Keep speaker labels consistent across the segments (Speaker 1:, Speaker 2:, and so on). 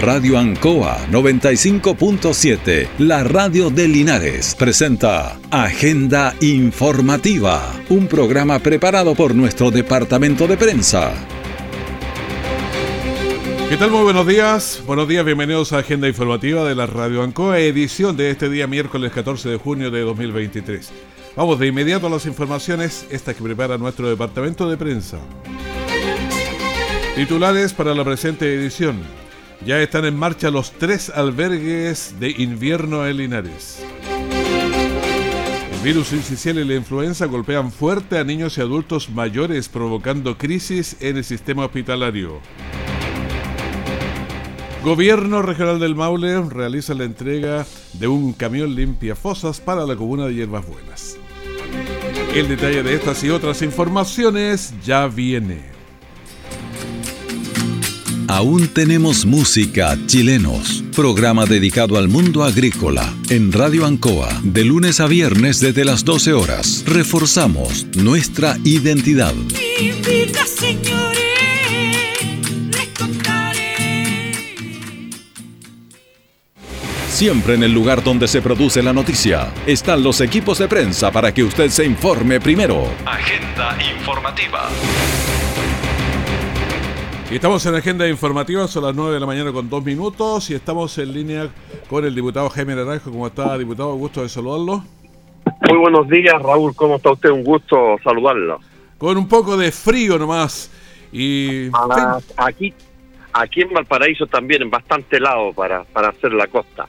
Speaker 1: Radio Ancoa 95.7, la radio de Linares, presenta Agenda Informativa, un programa preparado por nuestro departamento de prensa.
Speaker 2: ¿Qué tal? Muy buenos días. Buenos días, bienvenidos a Agenda Informativa de la Radio Ancoa, edición de este día miércoles 14 de junio de 2023. Vamos de inmediato a las informaciones, estas que prepara nuestro departamento de prensa. Titulares para la presente edición. Ya están en marcha los tres albergues de invierno en Linares. El virus incisional y la influenza golpean fuerte a niños y adultos mayores, provocando crisis en el sistema hospitalario. Gobierno Regional del Maule realiza la entrega de un camión limpia fosas para la comuna de Hierbas Buenas. El detalle de estas y otras informaciones ya viene.
Speaker 1: Aún tenemos música chilenos. Programa dedicado al mundo agrícola en Radio Ancoa de lunes a viernes desde las 12 horas. Reforzamos nuestra identidad. Siempre en el lugar donde se produce la noticia están los equipos de prensa para que usted se informe primero. Agenda informativa.
Speaker 2: Y estamos en agenda informativa, son las 9 de la mañana con dos minutos y estamos en línea con el diputado Jaime Naranjo. ¿Cómo está, diputado? Gusto de saludarlo.
Speaker 3: Muy buenos días, Raúl. ¿Cómo está usted? Un gusto saludarlo.
Speaker 2: Con un poco de frío nomás. Y
Speaker 3: ah, aquí, aquí en Valparaíso también, en bastante helado para, para hacer la costa.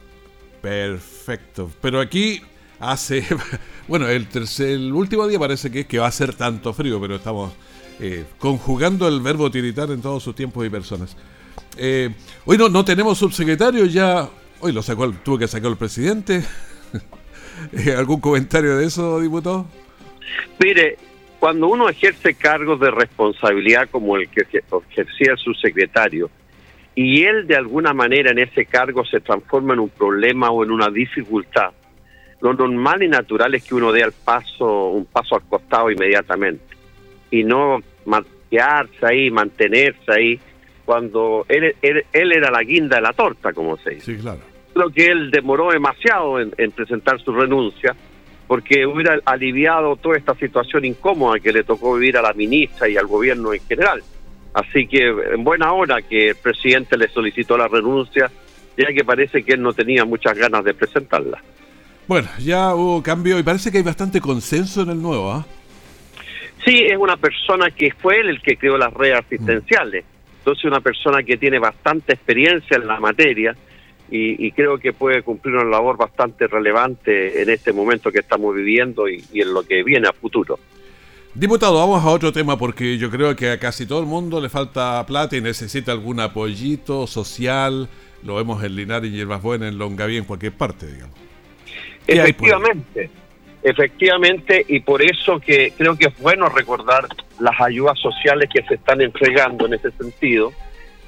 Speaker 2: Perfecto. Pero aquí hace, bueno, el tercer, el último día parece que es que va a ser tanto frío, pero estamos eh, conjugando el verbo tiritar en todos sus tiempos y personas. Eh, hoy no, tenemos subsecretario, ya hoy lo sacó, tuvo que sacar el presidente. Eh, ¿Algún comentario de eso, diputado?
Speaker 3: Mire, cuando uno ejerce cargos de responsabilidad como el que ejercía el subsecretario, y él de alguna manera en ese cargo se transforma en un problema o en una dificultad, lo normal y natural es que uno dé al paso, un paso al costado inmediatamente y no mantenerse ahí, mantenerse ahí, cuando él, él, era la guinda de la torta, como se dice.
Speaker 2: Sí, claro.
Speaker 3: Creo que él demoró demasiado en, presentar su renuncia, porque hubiera aliviado toda esta situación incómoda que le tocó vivir a la ministra y al gobierno en general. Así que en buena hora que el presidente le solicitó la renuncia, ya que parece que él no tenía muchas ganas de presentarla.
Speaker 2: Bueno, ya hubo cambio y parece que hay bastante consenso en el nuevo, ¿ah?
Speaker 3: Sí, es una persona que fue él el que creó las redes asistenciales. Entonces, una persona que tiene bastante experiencia en la materia y, creo que puede cumplir una labor bastante relevante en este momento que estamos viviendo y, en lo que viene a futuro.
Speaker 2: Diputado, vamos a otro tema porque yo creo que a casi todo el mundo le falta plata y necesita algún apoyito social. Lo vemos en Linares y Hierbas Buenas, en Longaví, en cualquier parte, digamos.
Speaker 3: Efectivamente. Efectivamente, y por eso que creo que es bueno recordar las ayudas sociales que se están entregando en ese sentido,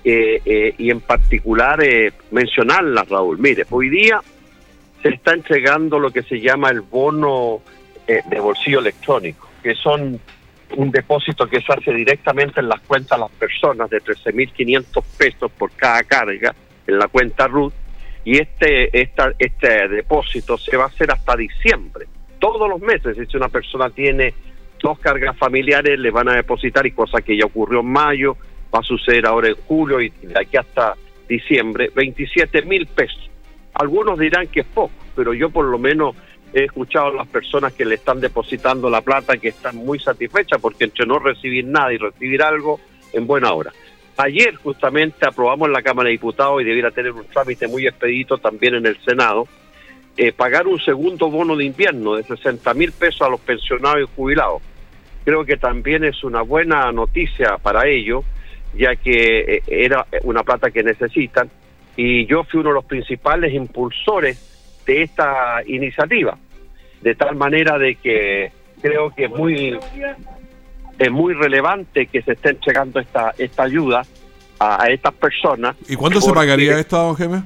Speaker 3: eh, eh, y en particular eh, mencionarlas, Raúl. Mire, hoy día se está entregando lo que se llama el bono de bolsillo electrónico, que son un depósito que se hace directamente en las cuentas de las personas de 13.500 pesos por cada carga en la cuenta RUT, y este, esta, este depósito se va a hacer hasta diciembre todos los meses. Si una persona tiene dos cargas familiares, le van a depositar, y cosa que ya ocurrió en mayo, va a suceder ahora en julio y de aquí hasta diciembre, 27 mil pesos. Algunos dirán que es poco, pero yo por lo menos he escuchado a las personas que le están depositando la plata que están muy satisfechas porque entre no recibir nada y recibir algo, en buena hora. Ayer justamente aprobamos en la Cámara de Diputados y debiera tener un trámite muy expedito también en el Senado, eh, pagar un segundo bono de invierno de 60 mil pesos a los pensionados y jubilados. Creo que también es una buena noticia para ellos, ya que eh, era una plata que necesitan, y yo fui uno de los principales impulsores de esta iniciativa, de tal manera de que creo que es muy es muy relevante que se esté entregando esta esta ayuda a, estas personas.
Speaker 2: ¿Y cuándo se pagaría esto, don Gemma?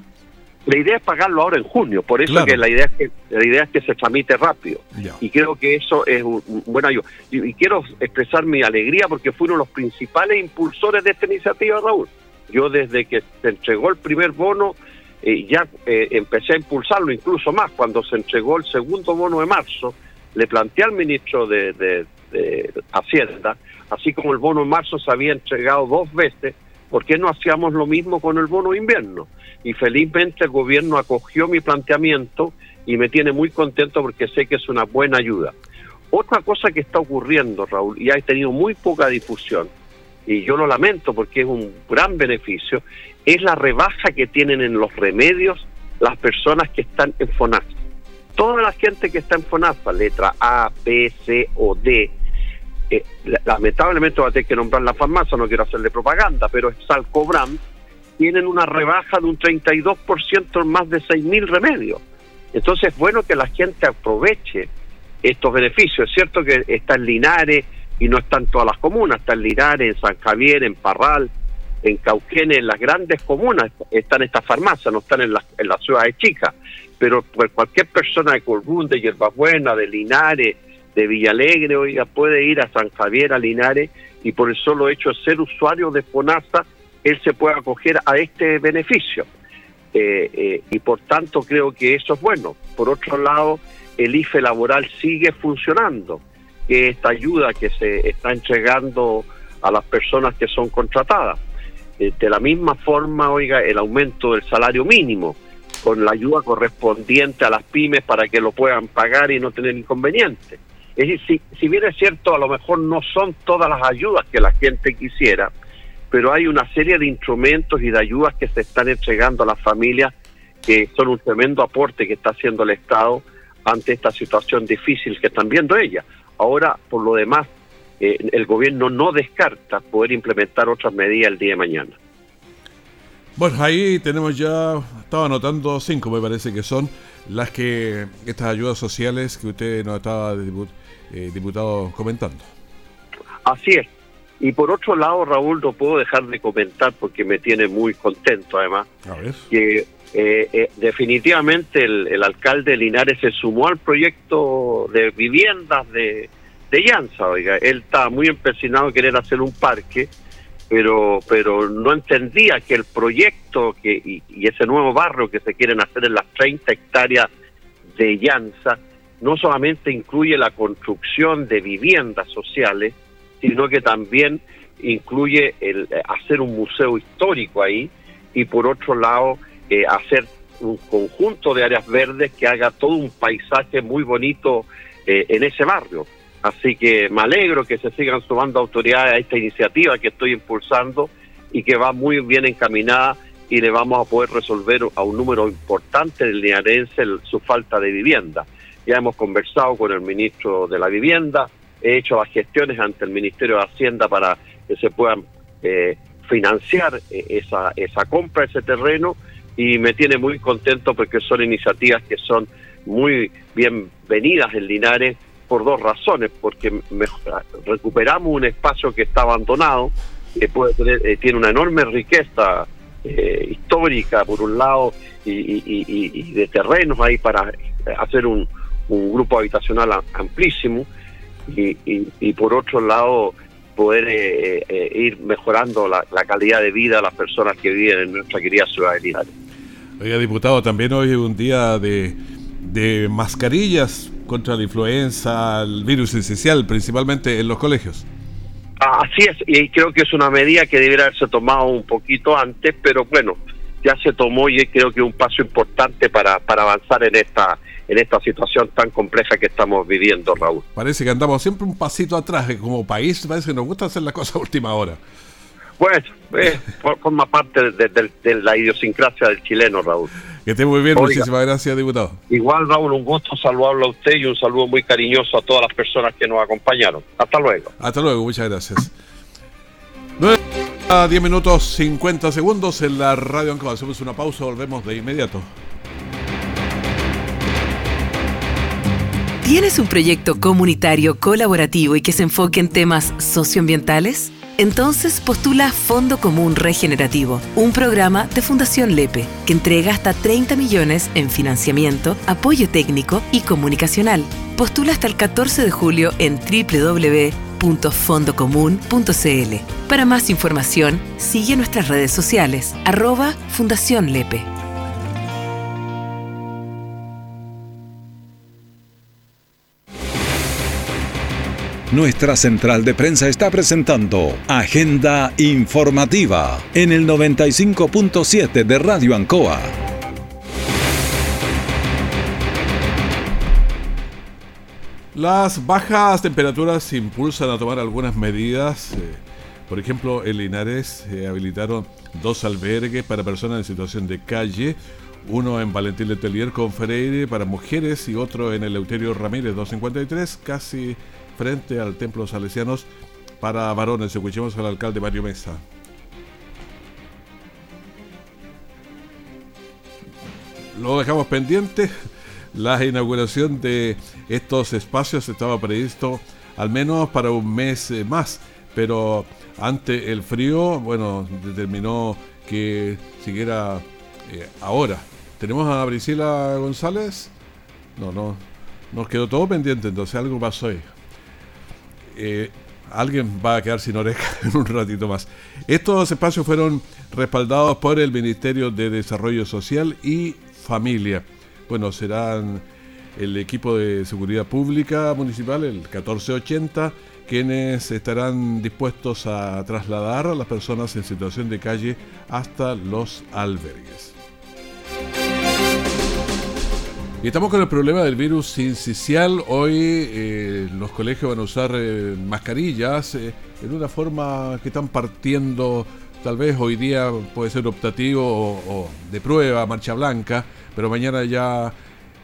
Speaker 3: La idea es pagarlo ahora en junio, por eso que la idea es que la idea es que se tramite rápido. Y creo que eso es un, buen ayuda. Y, quiero expresar mi alegría porque fui uno de los principales impulsores de esta iniciativa, Raúl. Yo desde que se entregó el primer bono, eh, ya eh, empecé a impulsarlo incluso más. Cuando se entregó el segundo bono de marzo, le planteé al ministro de, de Hacienda, así como el bono de marzo se había entregado dos veces, ¿por qué no hacíamos lo mismo con el bono invierno? Y felizmente el gobierno acogió mi planteamiento y me tiene muy contento porque sé que es una buena ayuda. Otra cosa que está ocurriendo, Raúl, y ha tenido muy poca difusión, y yo lo lamento porque es un gran beneficio, es la rebaja que tienen en los remedios las personas que están en FONASA. Toda la gente que está en FONASA, letra A, B, C o D, eh, lamentablemente va a tener que nombrar la farmacia, no quiero hacerle propaganda, pero es Salcobram, tienen una rebaja de un 32% en más de 6.000 remedios. Entonces es bueno que la gente aproveche estos beneficios. Es cierto que está en Linares y no está en todas las comunas, está en Linares, en San Javier, en Parral, en Cauquenes, en las grandes comunas están estas farmacias, no están en las, en las ciudades chicas. Pero cualquier persona de Colbún, de Yerbabuena, de Linares, de Villalegre, oiga, puede ir a San Javier, a Linares, y por el solo hecho de ser usuario de FONASA, él se puede acoger a este beneficio. Eh, eh, y por tanto creo que eso es bueno. Por otro lado, el IFE laboral sigue funcionando, que esta ayuda que se está entregando a las personas que son contratadas. Eh, de la misma forma, oiga, el aumento del salario mínimo, con la ayuda correspondiente a las pymes para que lo puedan pagar y no tener inconvenientes. Es decir, si, si bien es cierto, a lo mejor no son todas las ayudas que la gente quisiera, pero hay una serie de instrumentos y de ayudas que se están entregando a las familias que son un tremendo aporte que está haciendo el Estado ante esta situación difícil que están viendo ellas. Ahora, por lo demás, eh, el gobierno no descarta poder implementar otras medidas el día de mañana.
Speaker 2: Bueno, ahí tenemos ya, estaba anotando cinco, me parece que son las que, estas ayudas sociales que usted nos estaba, eh, diputado, comentando.
Speaker 3: Así es. Y por otro lado, Raúl, no puedo dejar de comentar porque me tiene muy contento además, que eh, eh, definitivamente el, alcalde Linares se sumó al proyecto de viviendas de, de Llanza, oiga, él estaba muy empecinado en querer hacer un parque, pero pero no entendía que el proyecto que y, y ese nuevo barrio que se quieren hacer en las 30 hectáreas de Llanza no solamente incluye la construcción de viviendas sociales, sino que también incluye el eh, hacer un museo histórico ahí y por otro lado eh, hacer un conjunto de áreas verdes que haga todo un paisaje muy bonito eh, en ese barrio. Así que me alegro que se sigan sumando autoridades a esta iniciativa que estoy impulsando y que va muy bien encaminada y le vamos a poder resolver a un número importante de linarense su falta de vivienda. Ya hemos conversado con el ministro de la Vivienda, he hecho las gestiones ante el Ministerio de Hacienda para que se puedan eh, financiar eh, esa, esa compra, ese terreno, y me tiene muy contento porque son iniciativas que son muy bienvenidas en Linares por dos razones, porque recuperamos un espacio que está abandonado, que puede tener, eh, tiene una enorme riqueza histórica por un lado y, de terrenos ahí para hacer un, un grupo habitacional amplísimo, y, y, por otro lado poder eh, eh, ir mejorando la, calidad de vida de las personas que viven en nuestra querida ciudad de Linares.
Speaker 2: Oiga, diputado, también hoy es un día de, de mascarillas contra la influenza, el virus esencial, principalmente en los colegios.
Speaker 3: Ah, así es, y creo que es una medida que debería haberse tomado un poquito antes, pero bueno, ya se tomó y creo que es un paso importante para, para avanzar en esta en esta situación tan compleja que estamos viviendo, Raúl.
Speaker 2: Parece que andamos siempre un pasito atrás, como país parece que nos gusta hacer la cosa a última hora.
Speaker 3: Pues, eh, forma parte de, la idiosincrasia del chileno, Raúl.
Speaker 2: Que esté muy bien, muchísimas gracias, diputado.
Speaker 3: Igual, Raúl, un gusto saludarlo a usted y un saludo muy cariñoso a todas las personas que nos acompañaron. Hasta luego.
Speaker 2: Hasta luego, muchas gracias. 9 a 10 minutos 50 segundos en la radio Ancoa. Hacemos una pausa, volvemos de inmediato.
Speaker 4: ¿Tienes un proyecto comunitario colaborativo y que se enfoque en temas socioambientales? Entonces postula Fondo Común Regenerativo, un programa de Fundación Lepe que entrega hasta 30 millones en financiamiento, apoyo técnico y comunicacional. Postula hasta el 14 de julio en www www.fondocomún.cl. Para más información, sigue nuestras redes sociales, arroba Fundación Lepe.
Speaker 1: Nuestra central de prensa está presentando Agenda Informativa en el 95.7 de Radio Ancoa.
Speaker 2: Las bajas temperaturas impulsan a tomar algunas medidas. Eh, por ejemplo, en Linares se habilitaron dos albergues para personas en situación de calle, uno en Valentín Letelier con Freire para mujeres y otro en el Euterio Ramírez 253, casi frente al Templo Salesianos para varones. Escuchemos al alcalde Mario Mesa. Lo dejamos pendiente la inauguración de estos espacios estaba previsto al menos para un mes eh, más, pero ante el frío, bueno, determinó que siguiera eh, ahora. ¿Tenemos a Priscila González? No, no, nos quedó todo pendiente, entonces algo pasó ahí. Eh, alguien va a quedar sin oreja en un ratito más. Estos espacios fueron respaldados por el Ministerio de Desarrollo Social y Familia bueno, serán el equipo de seguridad pública municipal, el 1480, quienes estarán dispuestos a trasladar a las personas en situación de calle hasta los albergues. Y estamos con el problema del virus incisional. Hoy eh, los colegios van a usar eh, mascarillas eh, en una forma que están partiendo, tal vez hoy día puede ser optativo o de prueba, marcha blanca pero mañana ya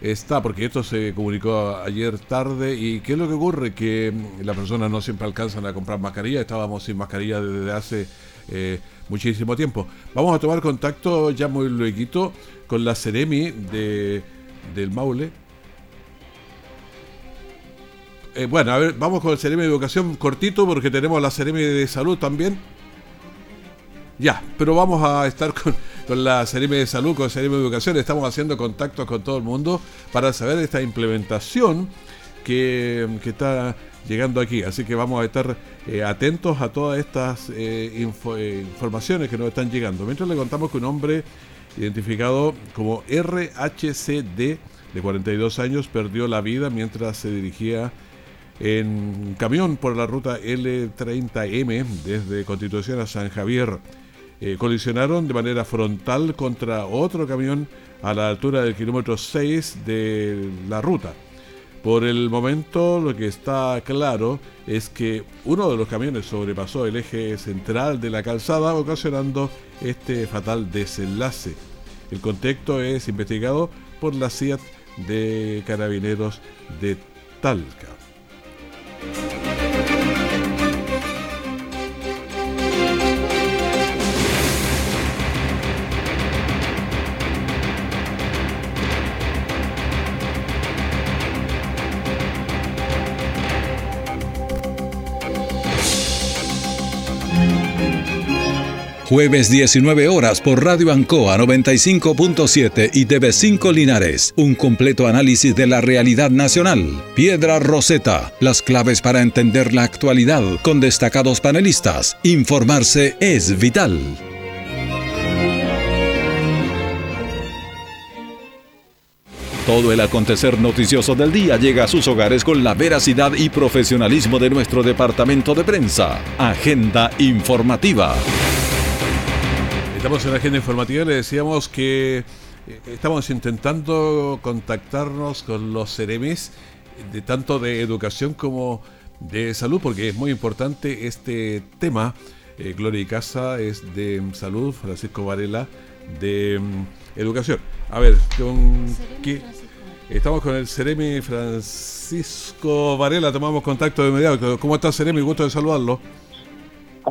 Speaker 2: está, porque esto se comunicó ayer tarde. ¿Y qué es lo que ocurre? Que las personas no siempre alcanzan a comprar mascarilla. Estábamos sin mascarilla desde hace eh, muchísimo tiempo. Vamos a tomar contacto ya muy luego con la Ceremi de, del Maule. Eh, bueno, a ver, vamos con el Ceremi de Educación cortito porque tenemos la Ceremi de Salud también. Ya, pero vamos a estar con, con la Seremi de Salud, con la Seremi de Educación. Estamos haciendo contactos con todo el mundo para saber esta implementación que, está llegando aquí. Así que vamos a estar eh, atentos a todas estas eh, eh, informaciones que nos están llegando. Mientras le contamos que un hombre identificado como RHCD de 42 años perdió la vida mientras se dirigía en camión por la ruta L30M desde Constitución a San Javier. Eh, colisionaron de manera frontal contra otro camión a la altura del kilómetro 6 de la ruta. Por el momento lo que está claro es que uno de los camiones sobrepasó el eje central de la calzada ocasionando este fatal desenlace. El contexto es investigado por la CIAT de Carabineros de Talca.
Speaker 1: Jueves 19 horas por Radio Ancoa 95.7 y TV5 Linares. Un completo análisis de la realidad nacional. Piedra Roseta. Las claves para entender la actualidad con destacados panelistas. Informarse es vital. Todo el acontecer noticioso del día llega a sus hogares con la veracidad y profesionalismo de nuestro departamento de prensa. Agenda informativa.
Speaker 2: Estamos en la agenda informativa, le decíamos que eh, estamos intentando contactarnos con los CEREMIS de tanto de educación como de salud, porque es muy importante este tema. Eh, Gloria y Casa es de salud, Francisco Varela de mm, educación. A ver, ¿con qué? Estamos con el Ceremi Francisco Varela, tomamos contacto de inmediato. ¿Cómo está Ceremi? Gusto de saludarlo.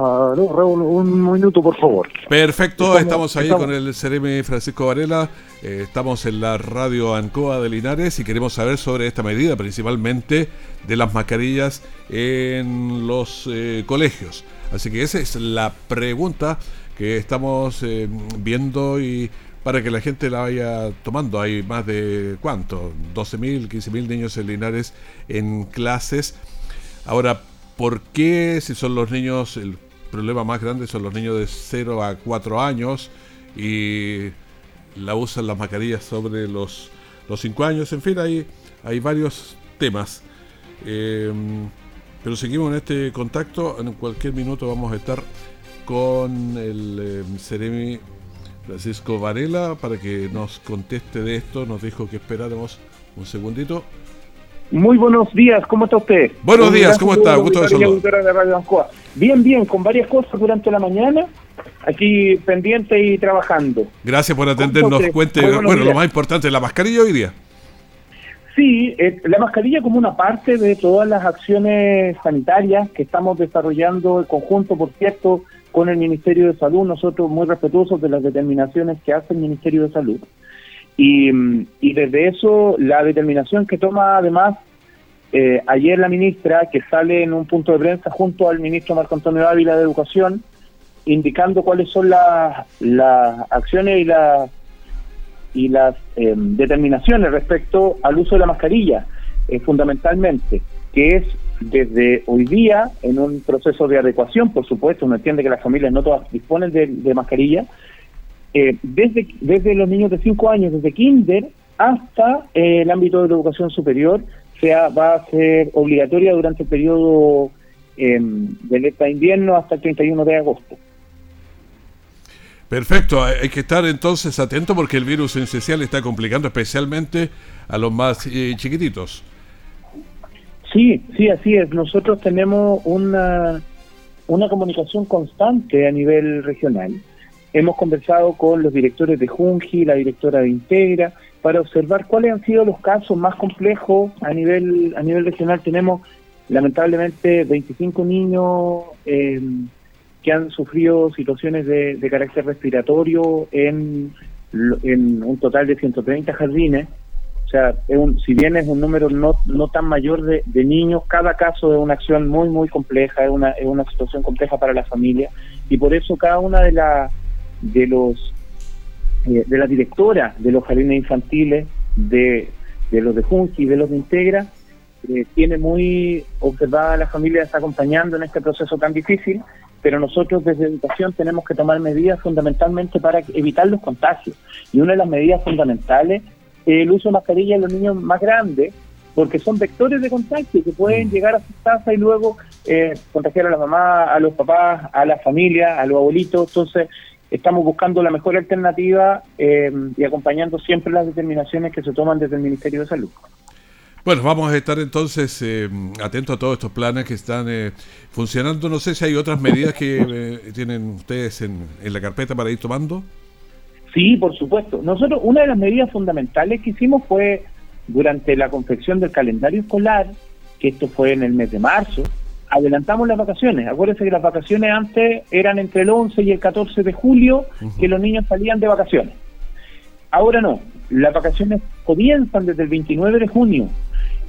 Speaker 5: Uh, un minuto, por favor.
Speaker 2: Perfecto, estamos, ahí con el CRM Francisco Varela, eh, estamos en la radio Ancoa de Linares y queremos saber sobre esta medida, principalmente de las mascarillas en los eh, colegios. Así que esa es la pregunta que estamos eh, viendo y para que la gente la vaya tomando. Hay más de, ¿cuánto? 12.000, 15.000 niños en Linares en clases. Ahora, por qué, si son los niños, el problema más grande son los niños de 0 a 4 años y la usan las mascarillas sobre los, los 5 años, en fin, hay, hay varios temas. Eh, pero seguimos en este contacto, en cualquier minuto vamos a estar con el eh, Francisco Varela para que nos conteste de esto, nos dijo que esperáramos un segundito.
Speaker 6: Muy buenos días, ¿cómo está usted?
Speaker 2: Buenos días, ¿cómo está? Gusto de
Speaker 6: Bien, bien, con varias cosas durante la mañana, aquí pendiente y trabajando.
Speaker 2: Gracias por atendernos. Cuente, bueno, lo más importante, la mascarilla hoy día.
Speaker 6: Sí, eh, la mascarilla como una parte de todas las acciones sanitarias que estamos desarrollando en conjunto, por cierto, con el Ministerio de Salud, nosotros muy respetuosos de las determinaciones que hace el Ministerio de Salud. Y, desde eso, la determinación que toma además eh, ayer la ministra, que sale en un punto de prensa junto al ministro Marco Antonio Ávila de Educación, indicando cuáles son las, acciones y las y las eh, determinaciones respecto al uso de la mascarilla, eh, fundamentalmente, que es desde hoy día, en un proceso de adecuación, por supuesto, uno entiende que las familias no todas disponen de mascarilla, eh, desde, desde los niños de 5 años, desde kinder hasta el ámbito de la educación superior, sea, va a ser obligatoria durante el periodo eh, del invierno hasta el 31 de agosto.
Speaker 2: Perfecto, hay que estar entonces atento porque el virus esencial está complicando especialmente a los más eh, chiquititos.
Speaker 6: Sí, sí, así es. Nosotros tenemos una, una comunicación constante a nivel regional Hemos conversado con los directores de Junji, la directora de Integra, para observar cuáles han sido los casos más complejos a nivel a nivel regional. Tenemos lamentablemente 25 niños eh, que han sufrido situaciones de, carácter respiratorio en, en, un total de 130 jardines. O sea, si bien es un número no, no tan mayor de, de, niños, cada caso es una acción muy, muy compleja, es una, es una situación compleja para la familia y por eso cada una de las de los eh, de la directora de los jardines infantiles de, de los de Junji y de los de Integra eh, tiene muy observada la familia está acompañando en este proceso tan difícil pero nosotros desde educación tenemos que tomar medidas fundamentalmente para evitar los contagios y una de las medidas fundamentales es el uso de mascarilla en los niños más grandes porque son vectores de contagio que pueden mm. llegar a su casa y luego eh, contagiar a la mamá, a los papás, a la familia, a los abuelitos. Entonces, estamos buscando la mejor alternativa eh, y acompañando siempre las determinaciones que se toman desde el Ministerio de Salud.
Speaker 2: Bueno, vamos a estar entonces eh, atentos a todos estos planes que están eh, funcionando. No sé si hay otras medidas que tienen ustedes en, en, la carpeta para ir tomando.
Speaker 6: Sí, por supuesto. Nosotros, una de las medidas fundamentales que hicimos fue durante la confección del calendario escolar, que esto fue en el mes de marzo, adelantamos las vacaciones. Acuérdense que las vacaciones antes eran entre el 11 y el 14 de julio que los niños salían de vacaciones. Ahora no, las vacaciones comienzan desde el 29 de junio.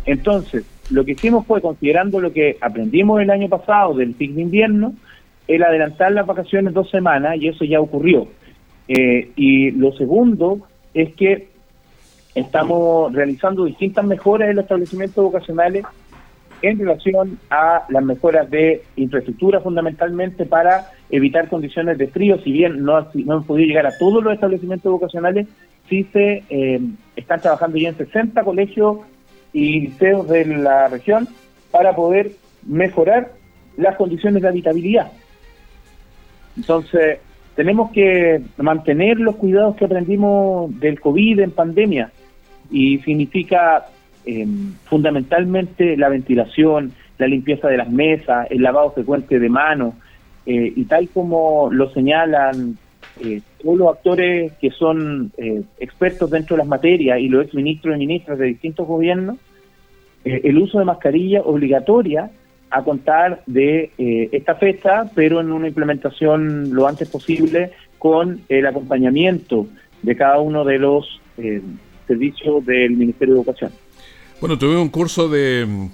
Speaker 6: Entonces, lo que hicimos fue, considerando lo que aprendimos el año pasado del pic de invierno, el adelantar las vacaciones dos semanas, y eso ya ocurrió. Eh, y lo segundo es que estamos realizando distintas mejoras en los establecimientos vocacionales en relación a las mejoras de infraestructura fundamentalmente para evitar condiciones de frío, si bien no, no han podido llegar a todos los establecimientos vocacionales, sí se eh, están trabajando ya en 60 colegios y liceos de la región para poder mejorar las condiciones de habitabilidad. Entonces, tenemos que mantener los cuidados que aprendimos del COVID en pandemia y significa eh, fundamentalmente la ventilación, la limpieza de las mesas, el lavado frecuente de manos, eh, y tal como lo señalan eh, todos los actores que son eh, expertos dentro de las materias y los ex ministros y ministras de distintos gobiernos, el uso de mascarilla obligatoria a contar de esta fecha, pero en una implementación lo antes posible con el acompañamiento de cada uno de los servicios del Ministerio de Educación.
Speaker 2: Bueno, tuve un curso de mm,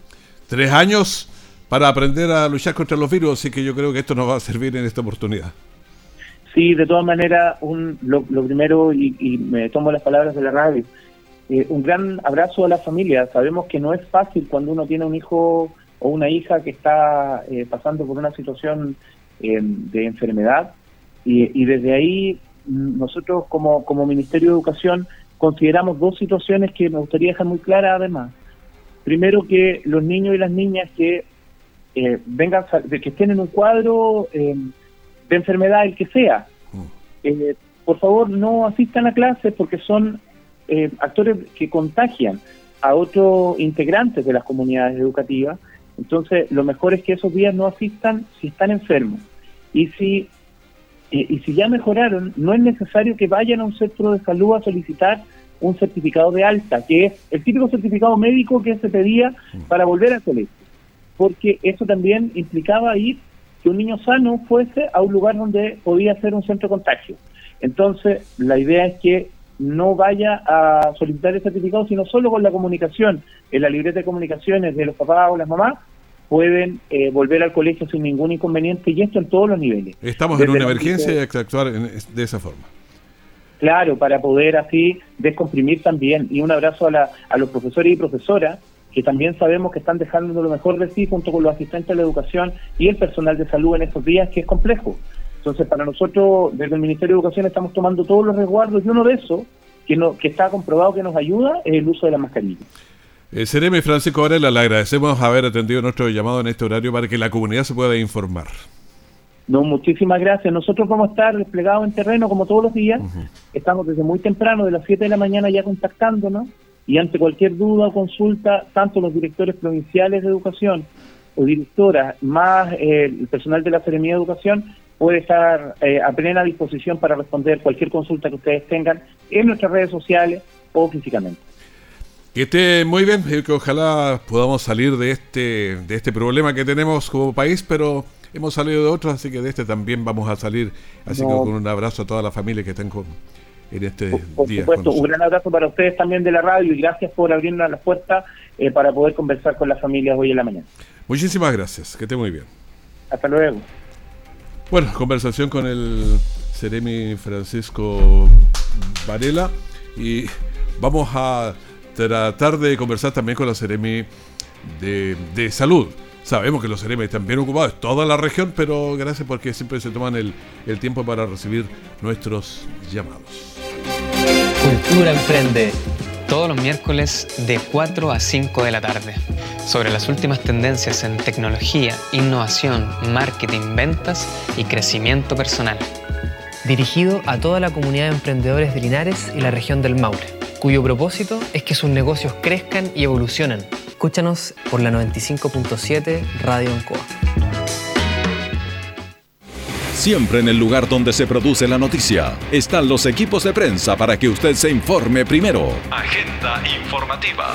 Speaker 2: tres años para aprender a luchar contra los virus, así que yo creo que esto nos va a servir en esta oportunidad.
Speaker 6: Sí, de todas maneras, un, lo, primero, y, me tomo las palabras de la radio, eh, un gran abrazo a la familia. Sabemos que no es fácil cuando uno tiene un hijo o una hija que está eh, pasando por una situación eh, de enfermedad y, desde ahí mm, nosotros como, como Ministerio de Educación consideramos dos situaciones que me gustaría dejar muy claras además. Primero que los niños y las niñas que eh, vengan, que estén en un cuadro de enfermedad, el que sea, mm. por favor no asistan a clases porque son actores que contagian a otros integrantes de las comunidades educativas entonces, lo mejor es que esos días no asistan si están enfermos. Y si, y, si ya mejoraron, no es necesario que vayan a un centro de salud a solicitar un certificado de alta, que es el típico certificado médico que se pedía para volver al colegio. Porque eso también implicaba ir que un niño sano fuese a un lugar donde podía ser un centro de contagio. Entonces, la idea es que no vaya a solicitar el certificado, sino solo con la comunicación en la libreta de comunicaciones de los papás o las mamás, pueden eh, volver al colegio sin ningún inconveniente y esto en todos los niveles.
Speaker 2: Estamos en una emergencia y hay que actuar de esa forma.
Speaker 6: Claro, para poder así descomprimir también. Y un abrazo a, la, a los profesores y profesoras que también sabemos que están dejando lo mejor de sí junto con los asistentes de la educación y el personal de salud en estos días, que es complejo. Entonces, para nosotros, desde el Ministerio de Educación, estamos tomando todos los resguardos y uno de esos, que, no, que está comprobado que nos ayuda, es el uso de la mascarilla.
Speaker 2: Eh, Seremi Francisco Varela, le agradecemos haber atendido nuestro llamado en este horario para que la comunidad se pueda informar.
Speaker 6: No, muchísimas gracias. Nosotros vamos a estar desplegados en terreno como todos los días. Estamos desde muy temprano, de las 7 de la mañana ya contactándonos y ante cualquier duda o consulta, tanto los directores provinciales de educación o directoras, más eh, el personal de la Seremía de Educación, puede estar eh, a plena disposición para responder cualquier consulta que ustedes tengan en nuestras redes sociales o físicamente.
Speaker 2: Que esté muy bien, que ojalá podamos salir de este, de este problema que tenemos como país, pero hemos salido de otros, así que de este también vamos a salir. Así que con un abrazo a toda la familia que estén con, en este
Speaker 6: día. Por supuesto, un gran abrazo para ustedes también de la radio y gracias por abrirnos las puertas eh, para poder conversar con las familias hoy en la mañana.
Speaker 2: Muchísimas gracias, que esté muy bien.
Speaker 6: Hasta luego.
Speaker 2: Bueno, conversación con el Ceremi Francisco Varela y vamos a tratar de conversar también con la Ceremi de, Salud. Sabemos que los Ceremi están bien ocupados, toda la región, pero gracias porque siempre se toman el, el tiempo para recibir nuestros llamados.
Speaker 7: Cultura Emprende, todos los miércoles de 4 a 5 de la tarde, sobre las últimas tendencias en tecnología, innovación, marketing, ventas y crecimiento personal. Dirigido a toda la comunidad de emprendedores de Linares y la región del Maule cuyo propósito es que sus negocios crezcan y evolucionen. Escúchanos por la 95.7 Radio Ancoa.
Speaker 1: Siempre en el lugar donde se produce la noticia están los equipos de prensa para que usted se informe primero. Agenda informativa.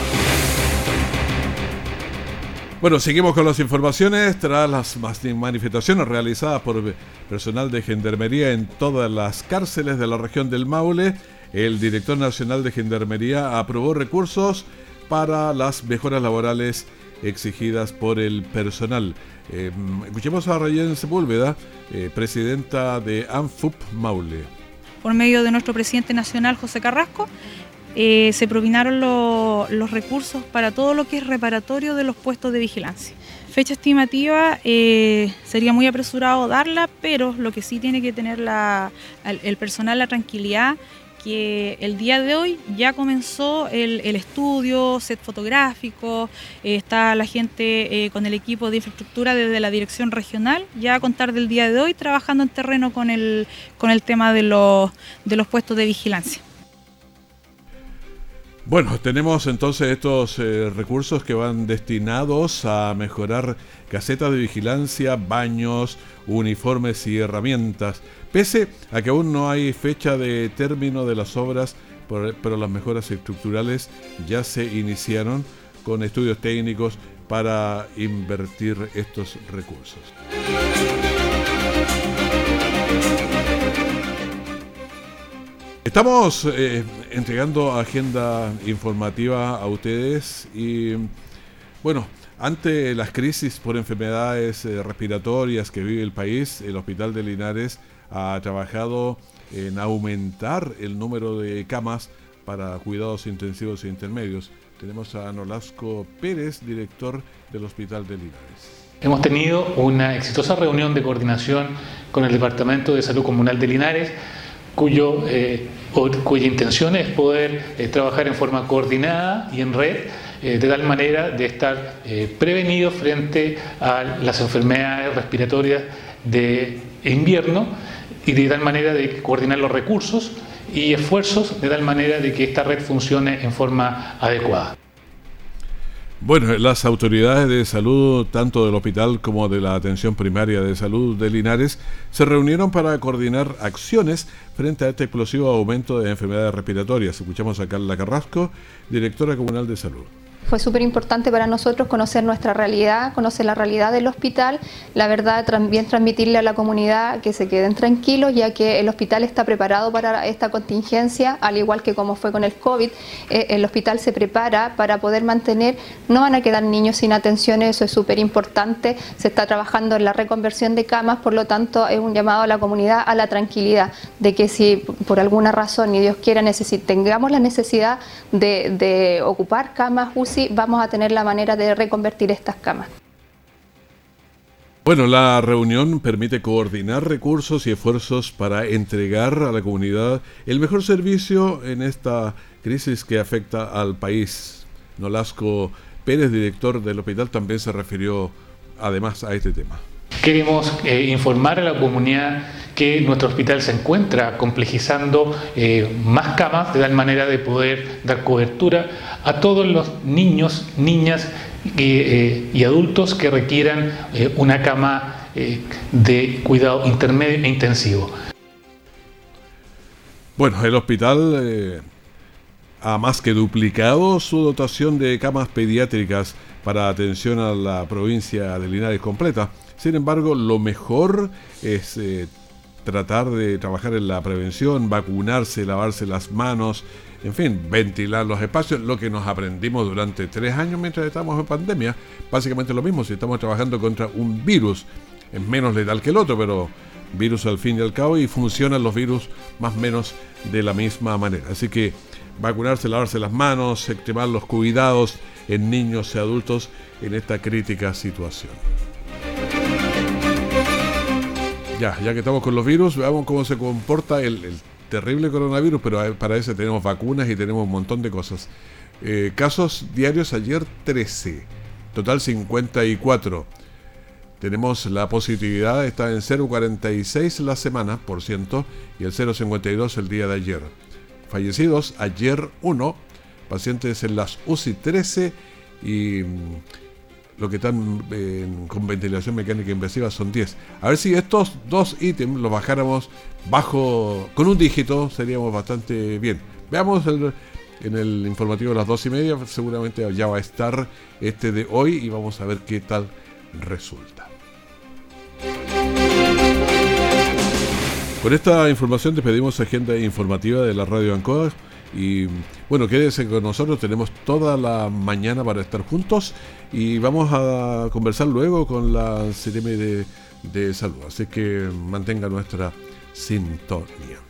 Speaker 2: Bueno, seguimos con las informaciones tras las manifestaciones realizadas por personal de gendarmería en todas las cárceles de la región del Maule el director nacional de Gendarmería aprobó recursos para las mejoras laborales exigidas por el personal. Eh, escuchemos a Rayen Sepúlveda, eh, presidenta de ANFUP Maule.
Speaker 8: Por medio de nuestro presidente nacional, José Carrasco, eh, se provinaron los recursos para todo lo que es reparatorio de los puestos de vigilancia. Fecha estimativa sería muy apresurado darla, pero lo que sí tiene que tener el personal la tranquilidad que el día de hoy ya comenzó el, estudio, set fotográfico, eh, está la gente eh, con el equipo de infraestructura desde la dirección regional, ya a contar del día de hoy, trabajando en terreno con el, con el tema de los, de los puestos de vigilancia.
Speaker 2: Bueno, tenemos entonces estos eh, recursos que van destinados a mejorar casetas de vigilancia, baños, uniformes y herramientas. Pese a que aún no hay fecha de término de las obras, pero las mejoras estructurales ya se iniciaron con estudios técnicos para invertir estos recursos. Estamos eh, entregando agenda informativa a ustedes y bueno, ante las crisis por enfermedades eh, respiratorias que vive el país, el Hospital de Linares ha trabajado en aumentar el número de camas para cuidados intensivos e intermedios. Tenemos a Nolasco Pérez, director del Hospital de Linares.
Speaker 9: Hemos tenido una exitosa reunión de coordinación con el Departamento de Salud Comunal de Linares, cuyo, eh, cuya intención es poder eh, trabajar en forma coordinada y en red, eh, de tal manera de estar prevenidos frente a las enfermedades respiratorias de invierno y de tal manera de coordinar los recursos y esfuerzos de tal manera de que esta red funcione en forma adecuada.
Speaker 2: Bueno, las autoridades de salud, tanto del hospital como de la atención primaria de salud de Linares, se reunieron para coordinar acciones frente a este explosivo aumento de enfermedades respiratorias. Escuchamos a Carla Carrasco, directora comunal de salud.
Speaker 10: Fue súper importante para nosotros conocer nuestra realidad, conocer la realidad del hospital, la verdad también transmitirle a la comunidad que se queden tranquilos ya que el hospital está preparado para esta contingencia, al igual que como fue con el COVID, eh, el hospital se prepara para poder mantener, no van a quedar niños sin atención, eso es súper importante, se está trabajando en la reconversión de camas, por lo tanto es un llamado a la comunidad a la tranquilidad, de que si por alguna razón, ni Dios quiera, tengamos la necesidad de, ocupar camas vamos a tener la manera de reconvertir estas camas.
Speaker 2: Bueno, la reunión permite coordinar recursos y esfuerzos para entregar a la comunidad el mejor servicio en esta crisis que afecta al país. Nolasco Pérez, director del hospital, también se refirió además a este tema.
Speaker 9: Queremos eh, informar a la comunidad que nuestro hospital se encuentra complejizando eh, más camas de tal manera de poder dar cobertura a todos los niños, niñas eh, y adultos que requieran una cama de cuidado intermedio e intensivo.
Speaker 2: Bueno, el hospital ha más que duplicado su dotación de camas pediátricas para atención a la provincia de Linares completa. Sin embargo, lo mejor es eh, tratar de trabajar en la prevención, vacunarse, lavarse las manos, en fin, ventilar los espacios, lo que nos aprendimos durante tres años mientras estamos en pandemia. Básicamente lo mismo, si estamos trabajando contra un virus, es menos letal que el otro, pero virus al fin y al cabo y funcionan los virus más o menos de la misma manera. Así que vacunarse, lavarse las manos, extremar los cuidados en niños y adultos en esta crítica situación. Ya, ya que estamos con los virus, veamos cómo se comporta el, terrible coronavirus, pero para eso tenemos vacunas y tenemos un montón de cosas. Eh, casos diarios ayer 13, total 54. Tenemos la positividad, está en 0,46 la semana, por ciento, y el 0,52 el día de ayer. Fallecidos, ayer 1, pacientes en las UCI 13 y lo que están con ventilación mecánica invasiva son 10. A ver si estos dos ítems los bajáramos bajo con un dígito, seríamos bastante bien. Veamos en el informativo de las dos y media, seguramente ya va a estar este de hoy y vamos a ver qué tal resulta. Con esta información despedimos agenda informativa de la radio Ancoa. Y bueno, quédese con nosotros, tenemos toda la mañana para estar juntos y vamos a conversar luego con la CTM de, de salud. Así que mantenga nuestra sintonía.